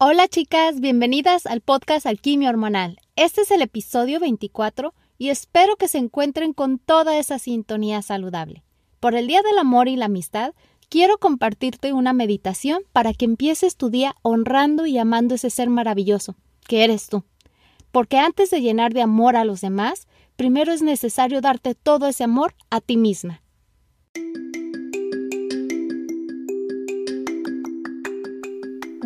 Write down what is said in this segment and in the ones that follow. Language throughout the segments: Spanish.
Hola chicas, bienvenidas al podcast Alquimia Hormonal. Este es el episodio 24 y espero que se encuentren con toda esa sintonía saludable. Por el Día del Amor y la Amistad, quiero compartirte una meditación para que empieces tu día honrando y amando ese ser maravilloso, que eres tú. Porque antes de llenar de amor a los demás, primero es necesario darte todo ese amor a ti misma.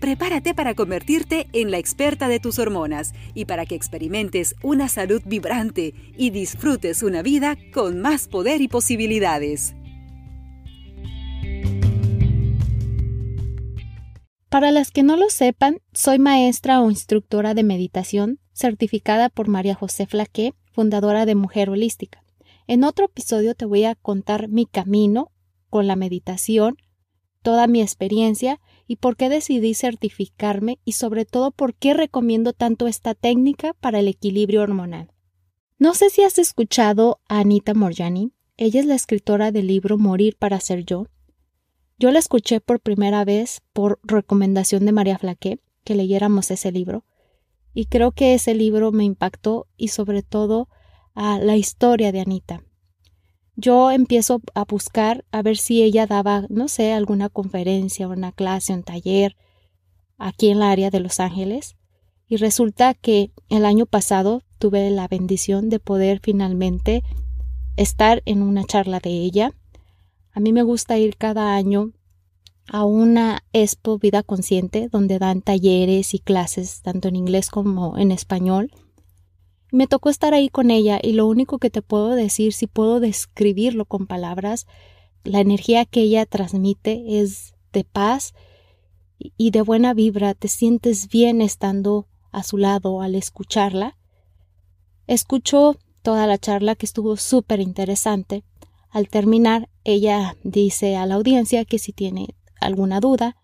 prepárate para convertirte en la experta de tus hormonas y para que experimentes una salud vibrante y disfrutes una vida con más poder y posibilidades. Para las que no lo sepan, soy maestra o instructora de meditación certificada por María José Flaqué, fundadora de Mujer Holística. En otro episodio te voy a contar mi camino con la meditación, toda mi experiencia y por qué decidí certificarme y sobre todo por qué recomiendo tanto esta técnica para el equilibrio hormonal. No sé si has escuchado a Anita Morjani. Ella es la escritora del libro Morir para ser yo. Yo la escuché por primera vez por recomendación de María Flaqué, que leyéramos ese libro, y creo que ese libro me impactó y sobre todo a la historia de Anita yo empiezo a buscar a ver si ella daba, no sé, alguna conferencia, una clase, un taller aquí en la área de Los Ángeles. Y resulta que el año pasado tuve la bendición de poder finalmente estar en una charla de ella. A mí me gusta ir cada año a una Expo Vida Consciente donde dan talleres y clases tanto en inglés como en español me tocó estar ahí con ella y lo único que te puedo decir, si puedo describirlo con palabras, la energía que ella transmite es de paz y de buena vibra, te sientes bien estando a su lado al escucharla. Escuchó toda la charla que estuvo súper interesante. Al terminar, ella dice a la audiencia que si tiene alguna duda,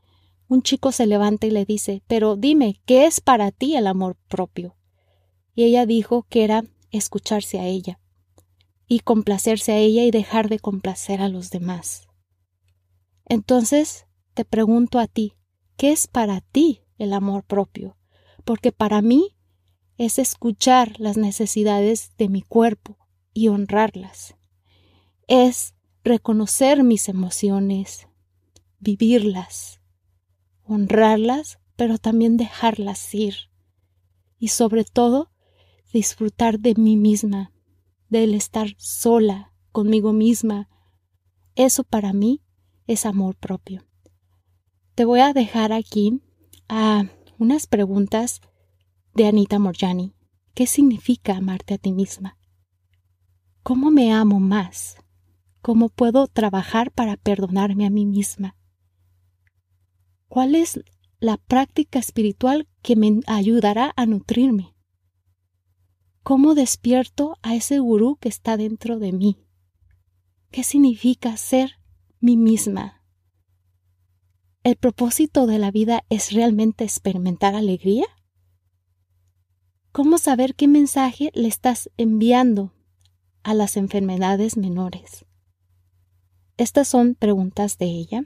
un chico se levanta y le dice, pero dime, ¿qué es para ti el amor propio? Y ella dijo que era escucharse a ella y complacerse a ella y dejar de complacer a los demás. Entonces, te pregunto a ti, ¿qué es para ti el amor propio? Porque para mí es escuchar las necesidades de mi cuerpo y honrarlas. Es reconocer mis emociones, vivirlas, honrarlas, pero también dejarlas ir. Y sobre todo, disfrutar de mí misma, del estar sola conmigo misma. Eso para mí es amor propio. Te voy a dejar aquí a unas preguntas de Anita Morjani. ¿Qué significa amarte a ti misma? ¿Cómo me amo más? ¿Cómo puedo trabajar para perdonarme a mí misma? ¿Cuál es la práctica espiritual que me ayudará a nutrirme? ¿Cómo despierto a ese gurú que está dentro de mí? ¿Qué significa ser mí misma? ¿El propósito de la vida es realmente experimentar alegría? ¿Cómo saber qué mensaje le estás enviando a las enfermedades menores? Estas son preguntas de ella.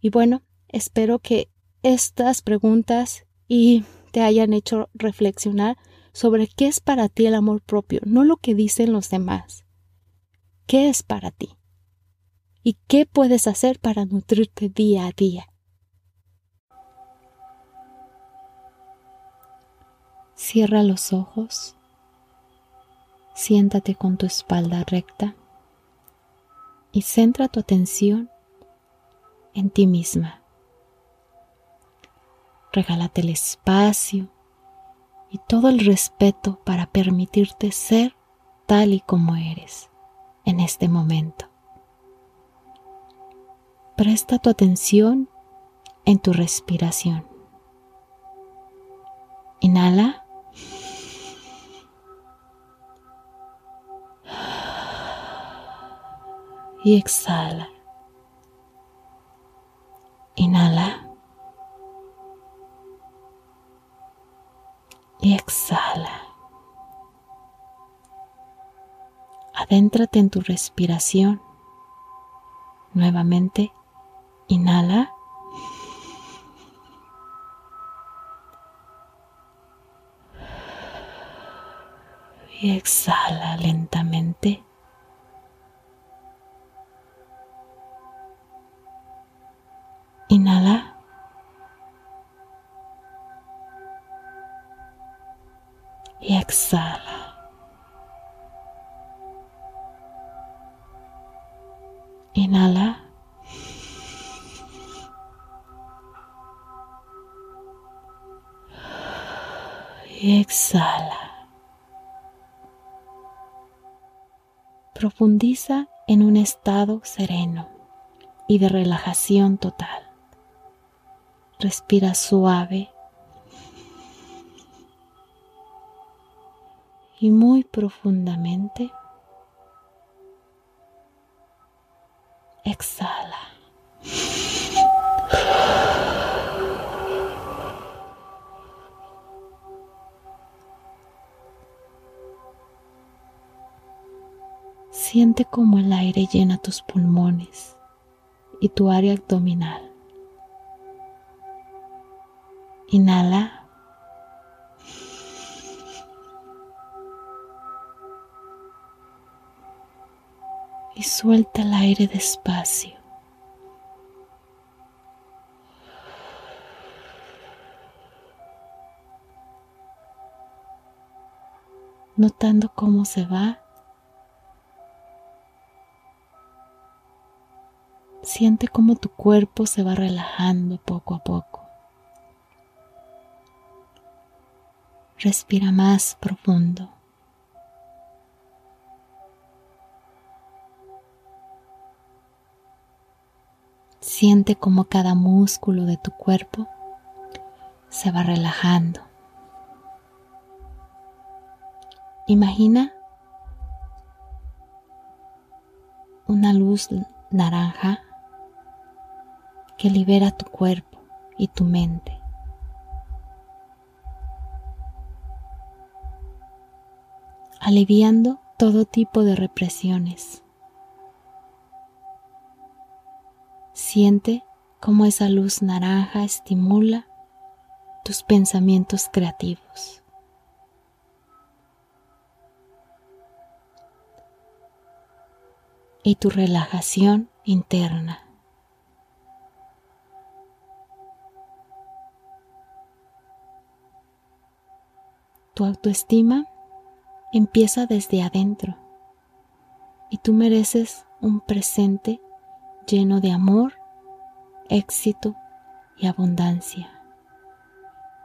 Y bueno, espero que estas preguntas y te hayan hecho reflexionar sobre qué es para ti el amor propio, no lo que dicen los demás. ¿Qué es para ti? ¿Y qué puedes hacer para nutrirte día a día? Cierra los ojos, siéntate con tu espalda recta y centra tu atención en ti misma. Regálate el espacio y todo el respeto para permitirte ser tal y como eres en este momento. Presta tu atención en tu respiración. Inhala. Y exhala. Inhala. Y exhala. Adéntrate en tu respiración. Nuevamente, inhala. Y exhala lentamente. Y exhala. Inhala. Y exhala. Profundiza en un estado sereno y de relajación total. Respira suave y muy profundamente. Exhala. Siente como el aire llena tus pulmones y tu área abdominal. Inhala. Y suelta el aire despacio. Notando cómo se va Siente cómo tu cuerpo se va relajando poco a poco. Respira más profundo. Siente cómo cada músculo de tu cuerpo se va relajando. Imagina una luz naranja que libera tu cuerpo y tu mente. aliviando todo tipo de represiones. Siente cómo esa luz naranja estimula tus pensamientos creativos. y tu relajación interna. Tu autoestima empieza desde adentro y tú mereces un presente lleno de amor, éxito y abundancia.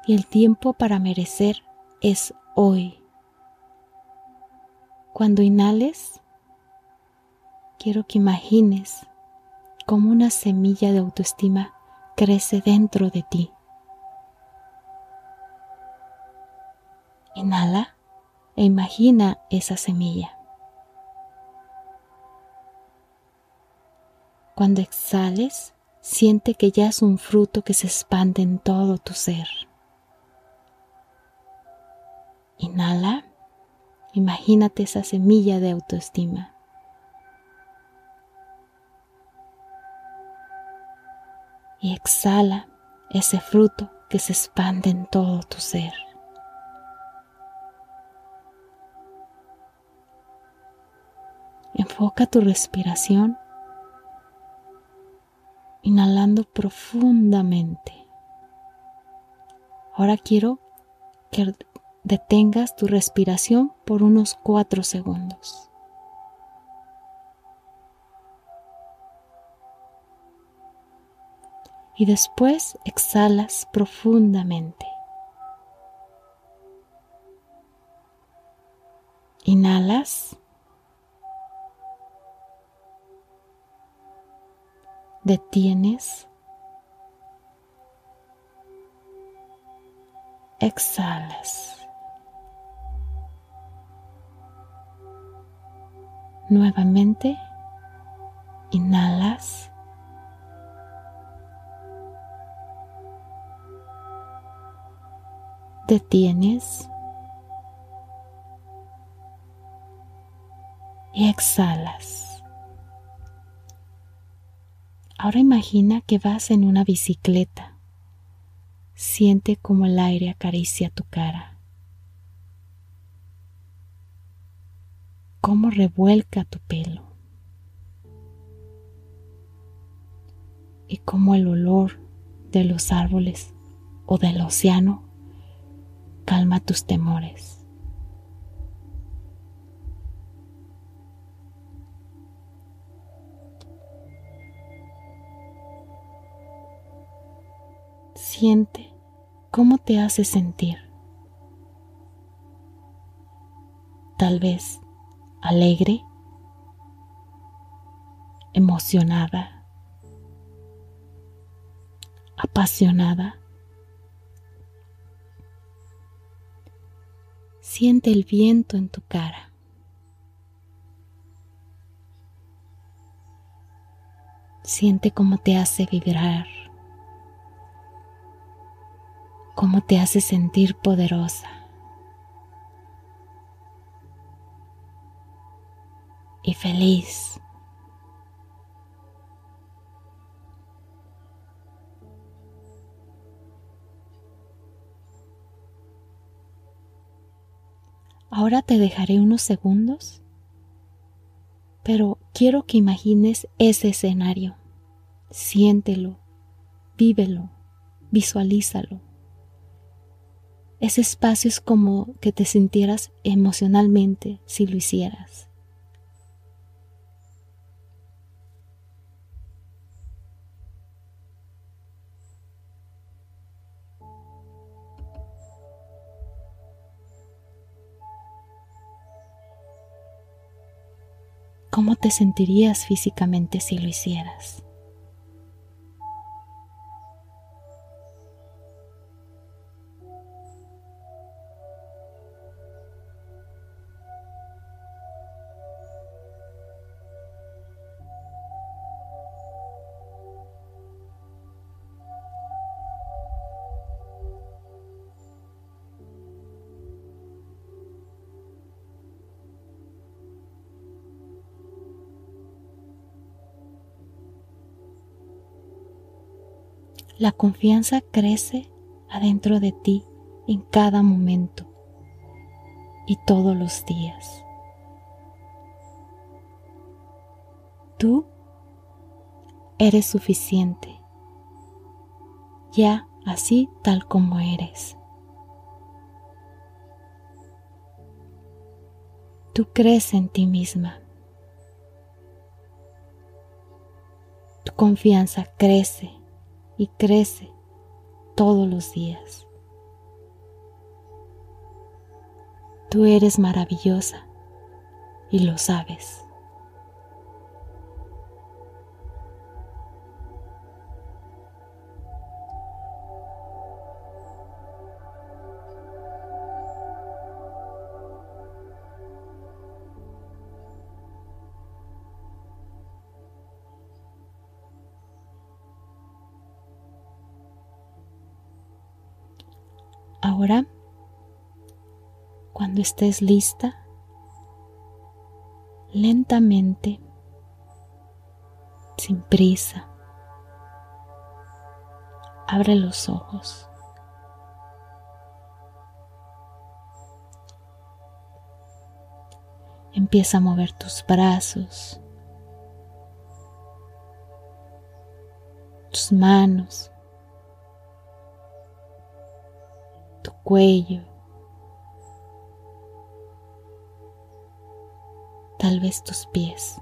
Y el tiempo para merecer es hoy. Cuando inhales, quiero que imagines cómo una semilla de autoestima crece dentro de ti. Inhala e imagina esa semilla. Cuando exhales, siente que ya es un fruto que se expande en todo tu ser. Inhala, imagínate esa semilla de autoestima. Y exhala ese fruto que se expande en todo tu ser. Enfoca tu respiración, inhalando profundamente. Ahora quiero que detengas tu respiración por unos cuatro segundos. Y después exhalas profundamente. Inhalas. Detienes exhalas. Nuevamente, inhalas. Detienes. Y exhalas. Ahora imagina que vas en una bicicleta. Siente como el aire acaricia tu cara. Cómo revuelca tu pelo. Y cómo el olor de los árboles o del océano calma tus temores. Siente cómo te hace sentir. Tal vez alegre, emocionada, apasionada. Siente el viento en tu cara. Siente cómo te hace vibrar cómo te hace sentir poderosa. Y feliz. Ahora te dejaré unos segundos, pero quiero que imagines ese escenario. Siéntelo, vívelo, visualízalo. Ese espacio es como que te sintieras emocionalmente si lo hicieras. ¿Cómo te sentirías físicamente si lo hicieras? La confianza crece adentro de ti en cada momento y todos los días. Tú eres suficiente, ya así tal como eres. Tú crees en ti misma. Tu confianza crece y crece todos los días. Tú eres maravillosa y lo sabes. Cuando estés lista, lentamente, sin prisa, abre los ojos. Empieza a mover tus brazos, tus manos, cuello, tal vez tus pies.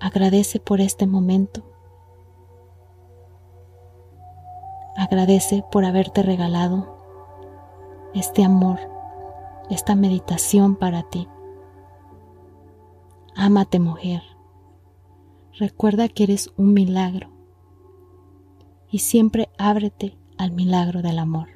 Agradece por este momento. Agradece por haberte regalado este amor, esta meditación para ti. Ámate mujer. Recuerda que eres un milagro y siempre ábrete al milagro del amor.